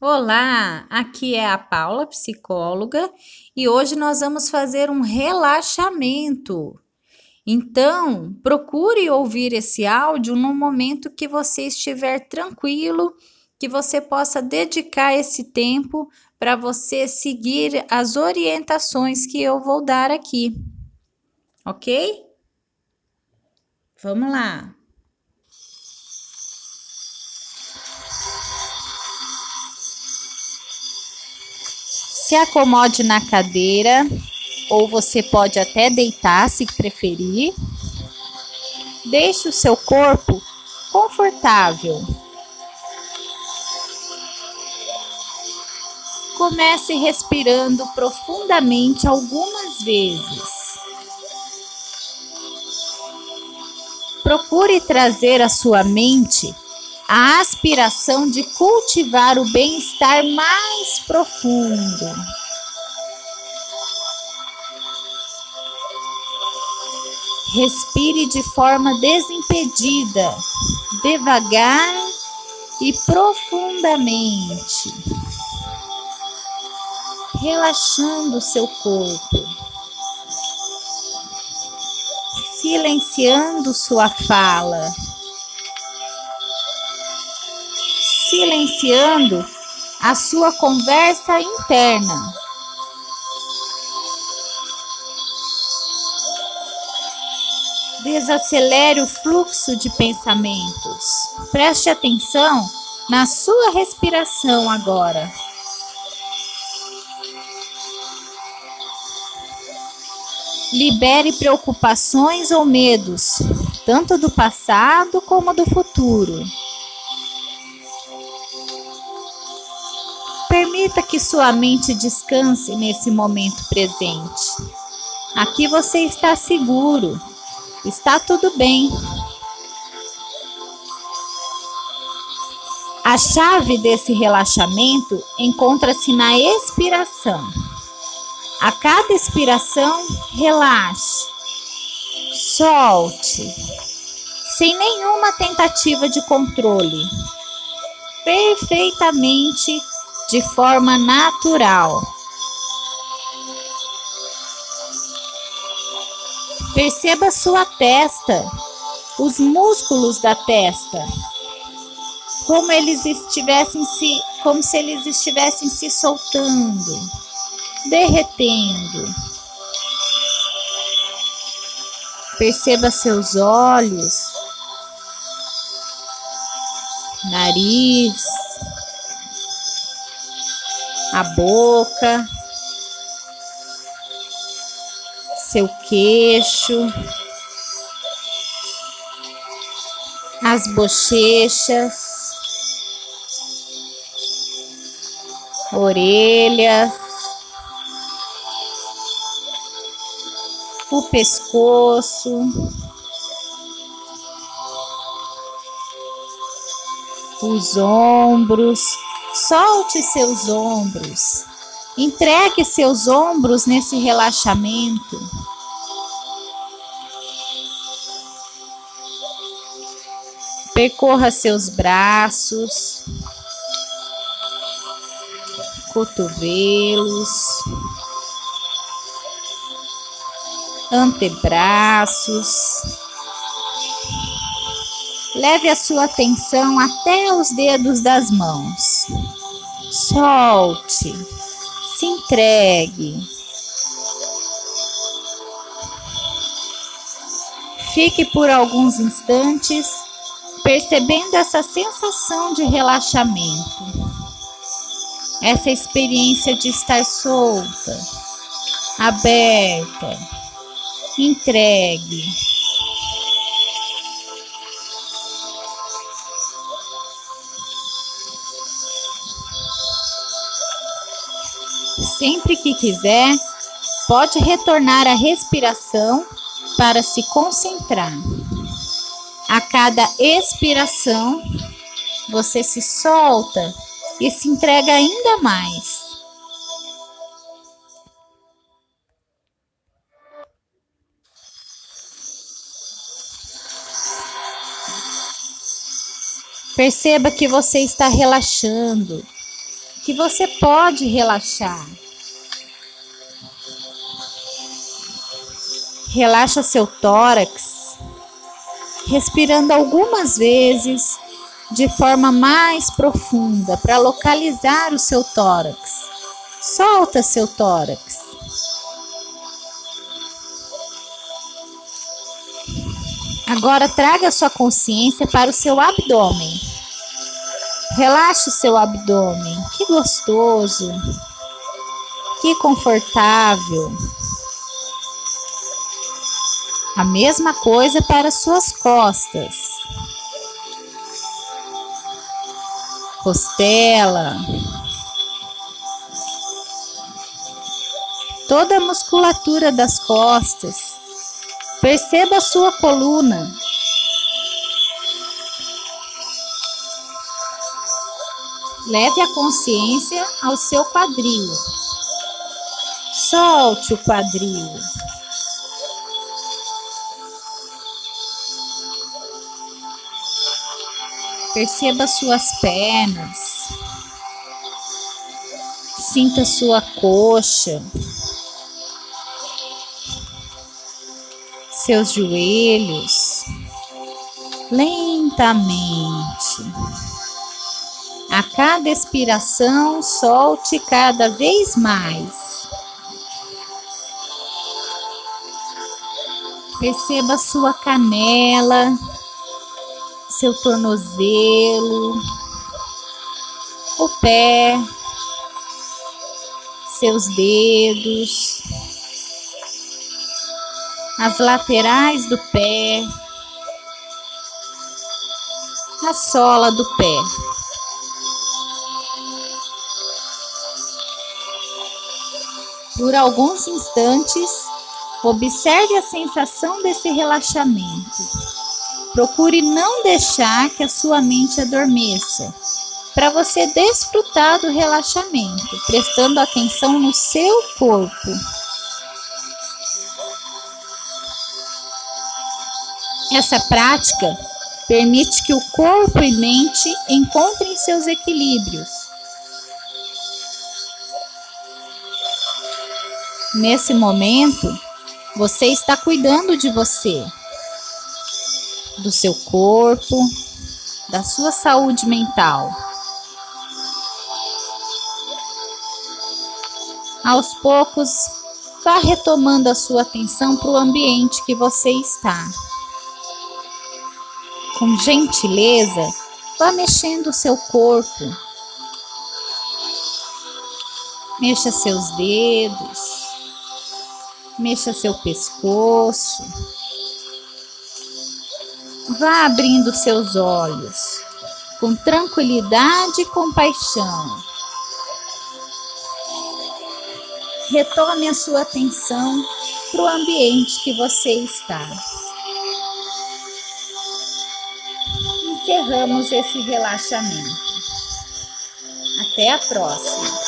Olá, aqui é a Paula, psicóloga, e hoje nós vamos fazer um relaxamento. Então, procure ouvir esse áudio no momento que você estiver tranquilo, que você possa dedicar esse tempo para você seguir as orientações que eu vou dar aqui. Ok? Vamos lá. Se acomode na cadeira, ou você pode até deitar se preferir. Deixe o seu corpo confortável. Comece respirando profundamente algumas vezes. Procure trazer à sua mente a aspiração de cultivar o bem-estar mais profundo. Respire de forma desimpedida, devagar e profundamente, relaxando seu corpo, silenciando sua fala. Silenciando a sua conversa interna. Desacelere o fluxo de pensamentos. Preste atenção na sua respiração agora. Libere preocupações ou medos, tanto do passado como do futuro. Permita que sua mente descanse nesse momento presente. Aqui você está seguro, está tudo bem. A chave desse relaxamento encontra-se na expiração. A cada expiração, relaxe, solte, sem nenhuma tentativa de controle, perfeitamente de forma natural. Perceba sua testa, os músculos da testa, como eles estivessem se, como se eles estivessem se soltando, derretendo. Perceba seus olhos, nariz, a boca, seu queixo, as bochechas, orelhas, o pescoço, os ombros Solte seus ombros. Entregue seus ombros nesse relaxamento. Percorra seus braços, cotovelos, antebraços. Leve a sua atenção até os dedos das mãos. Solte, se entregue. Fique por alguns instantes percebendo essa sensação de relaxamento, essa experiência de estar solta, aberta, entregue. Sempre que quiser, pode retornar à respiração para se concentrar. A cada expiração, você se solta e se entrega ainda mais. Perceba que você está relaxando, que você pode relaxar. Relaxa seu tórax, respirando algumas vezes de forma mais profunda para localizar o seu tórax. Solta seu tórax. Agora traga sua consciência para o seu abdômen. Relaxe o seu abdômen. Que gostoso. Que confortável. A mesma coisa para suas costas. Costela. Toda a musculatura das costas Perceba a sua coluna. Leve a consciência ao seu quadril. Solte o quadril. Perceba suas pernas. Sinta sua coxa. seus joelhos lentamente. A cada expiração, solte cada vez mais. Perceba sua canela, seu tornozelo, o pé, seus dedos as laterais do pé, a sola do pé. Por alguns instantes, observe a sensação desse relaxamento. Procure não deixar que a sua mente adormeça, para você desfrutar do relaxamento, prestando atenção no seu corpo. Essa prática permite que o corpo e mente encontrem seus equilíbrios. Nesse momento, você está cuidando de você, do seu corpo, da sua saúde mental. Aos poucos, vá retomando a sua atenção para o ambiente que você está com gentileza, vá mexendo o seu corpo. Mexa seus dedos, mexa seu pescoço. Vá abrindo seus olhos com tranquilidade e compaixão. Retome a sua atenção para o ambiente que você está. encerramos esse relaxamento. Até a próxima!